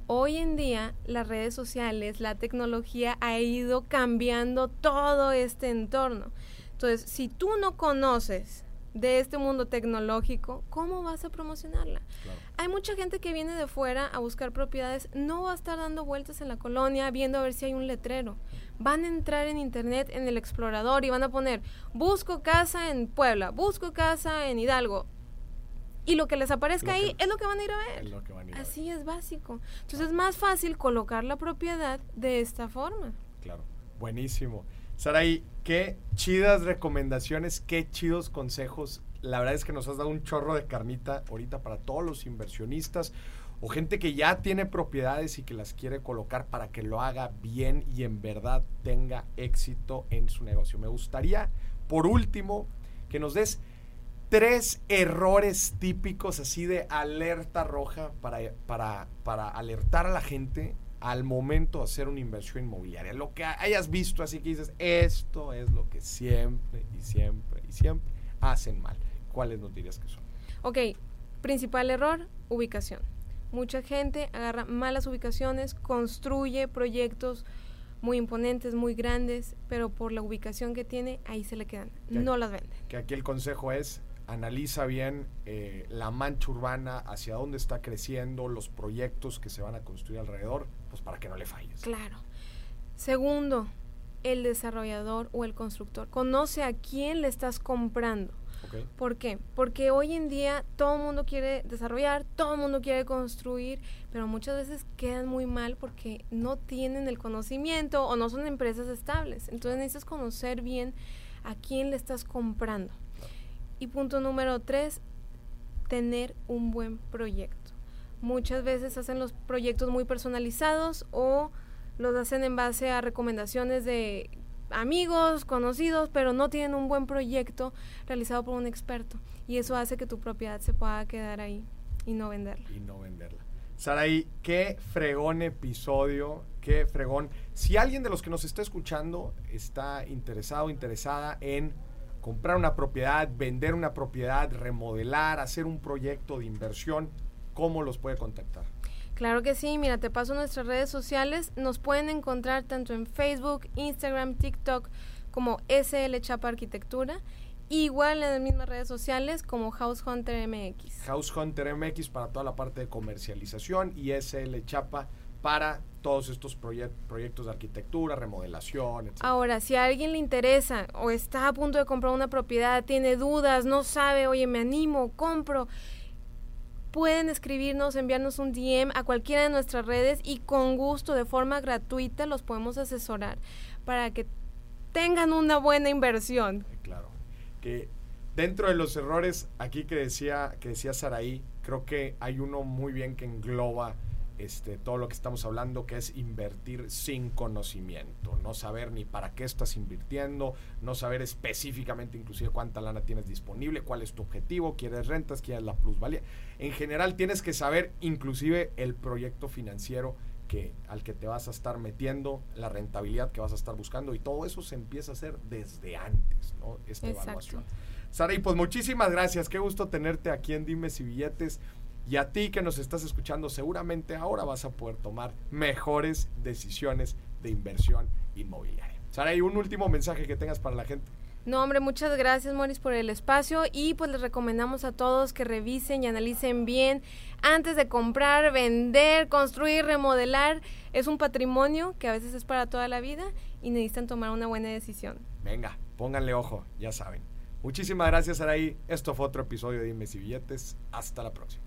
Hoy en día las redes sociales, la tecnología ha ido cambiando todo este entorno. Entonces, si tú no conoces de este mundo tecnológico, ¿cómo vas a promocionarla? Hay mucha gente que viene de fuera a buscar propiedades, no va a estar dando vueltas en la colonia viendo a ver si hay un letrero. Van a entrar en internet en el explorador y van a poner, busco casa en Puebla, busco casa en Hidalgo. Y lo que les aparezca ahí es lo que van a ir a ver. Así es básico. Entonces es más fácil colocar la propiedad de esta forma. Claro, buenísimo. Saraí, qué chidas recomendaciones, qué chidos consejos. La verdad es que nos has dado un chorro de carnita ahorita para todos los inversionistas o gente que ya tiene propiedades y que las quiere colocar para que lo haga bien y en verdad tenga éxito en su negocio. Me gustaría, por último, que nos des tres errores típicos así de alerta roja para, para, para alertar a la gente al momento de hacer una inversión inmobiliaria. Lo que hayas visto, así que dices, esto es lo que siempre y siempre y siempre hacen mal. ¿Cuáles nos dirías que son? Ok, principal error, ubicación. Mucha gente agarra malas ubicaciones, construye proyectos muy imponentes, muy grandes, pero por la ubicación que tiene, ahí se le quedan. no las vende. Que aquí el consejo es analiza bien eh, la mancha urbana, hacia dónde está creciendo, los proyectos que se van a construir alrededor, pues para que no le falles. Claro. Segundo, el desarrollador o el constructor. Conoce a quién le estás comprando. ¿Por qué? Porque hoy en día todo el mundo quiere desarrollar, todo el mundo quiere construir, pero muchas veces quedan muy mal porque no tienen el conocimiento o no son empresas estables. Entonces necesitas conocer bien a quién le estás comprando. Y punto número tres, tener un buen proyecto. Muchas veces hacen los proyectos muy personalizados o los hacen en base a recomendaciones de amigos, conocidos, pero no tienen un buen proyecto realizado por un experto. Y eso hace que tu propiedad se pueda quedar ahí y no venderla. Y no venderla. Saraí, qué fregón episodio, qué fregón. Si alguien de los que nos está escuchando está interesado, interesada en comprar una propiedad, vender una propiedad, remodelar, hacer un proyecto de inversión, ¿cómo los puede contactar? Claro que sí, mira, te paso nuestras redes sociales. Nos pueden encontrar tanto en Facebook, Instagram, TikTok como SL Chapa Arquitectura. Igual en las mismas redes sociales como House Hunter MX. House Hunter MX para toda la parte de comercialización y SL Chapa para todos estos proyectos de arquitectura, remodelación, etc. Ahora, si a alguien le interesa o está a punto de comprar una propiedad, tiene dudas, no sabe, oye, me animo, compro, pueden escribirnos, enviarnos un DM a cualquiera de nuestras redes y con gusto, de forma gratuita, los podemos asesorar para que tengan una buena inversión. Claro. Que dentro de los errores aquí que decía que decía Saraí, creo que hay uno muy bien que engloba este, todo lo que estamos hablando, que es invertir sin conocimiento, no saber ni para qué estás invirtiendo, no saber específicamente inclusive cuánta lana tienes disponible, cuál es tu objetivo, quieres rentas, quieres la plusvalía. En general tienes que saber inclusive el proyecto financiero que, al que te vas a estar metiendo, la rentabilidad que vas a estar buscando y todo eso se empieza a hacer desde antes, ¿no? Esta evaluación. Sara, y pues muchísimas gracias, qué gusto tenerte aquí en Dimes y Billetes. Y a ti que nos estás escuchando, seguramente ahora vas a poder tomar mejores decisiones de inversión inmobiliaria. Sara, ¿y un último mensaje que tengas para la gente? No, hombre, muchas gracias, Moris, por el espacio y pues les recomendamos a todos que revisen y analicen bien antes de comprar, vender, construir, remodelar. Es un patrimonio que a veces es para toda la vida y necesitan tomar una buena decisión. Venga, pónganle ojo, ya saben. Muchísimas gracias, Araí. Esto fue otro episodio de Dime y Billetes. Hasta la próxima.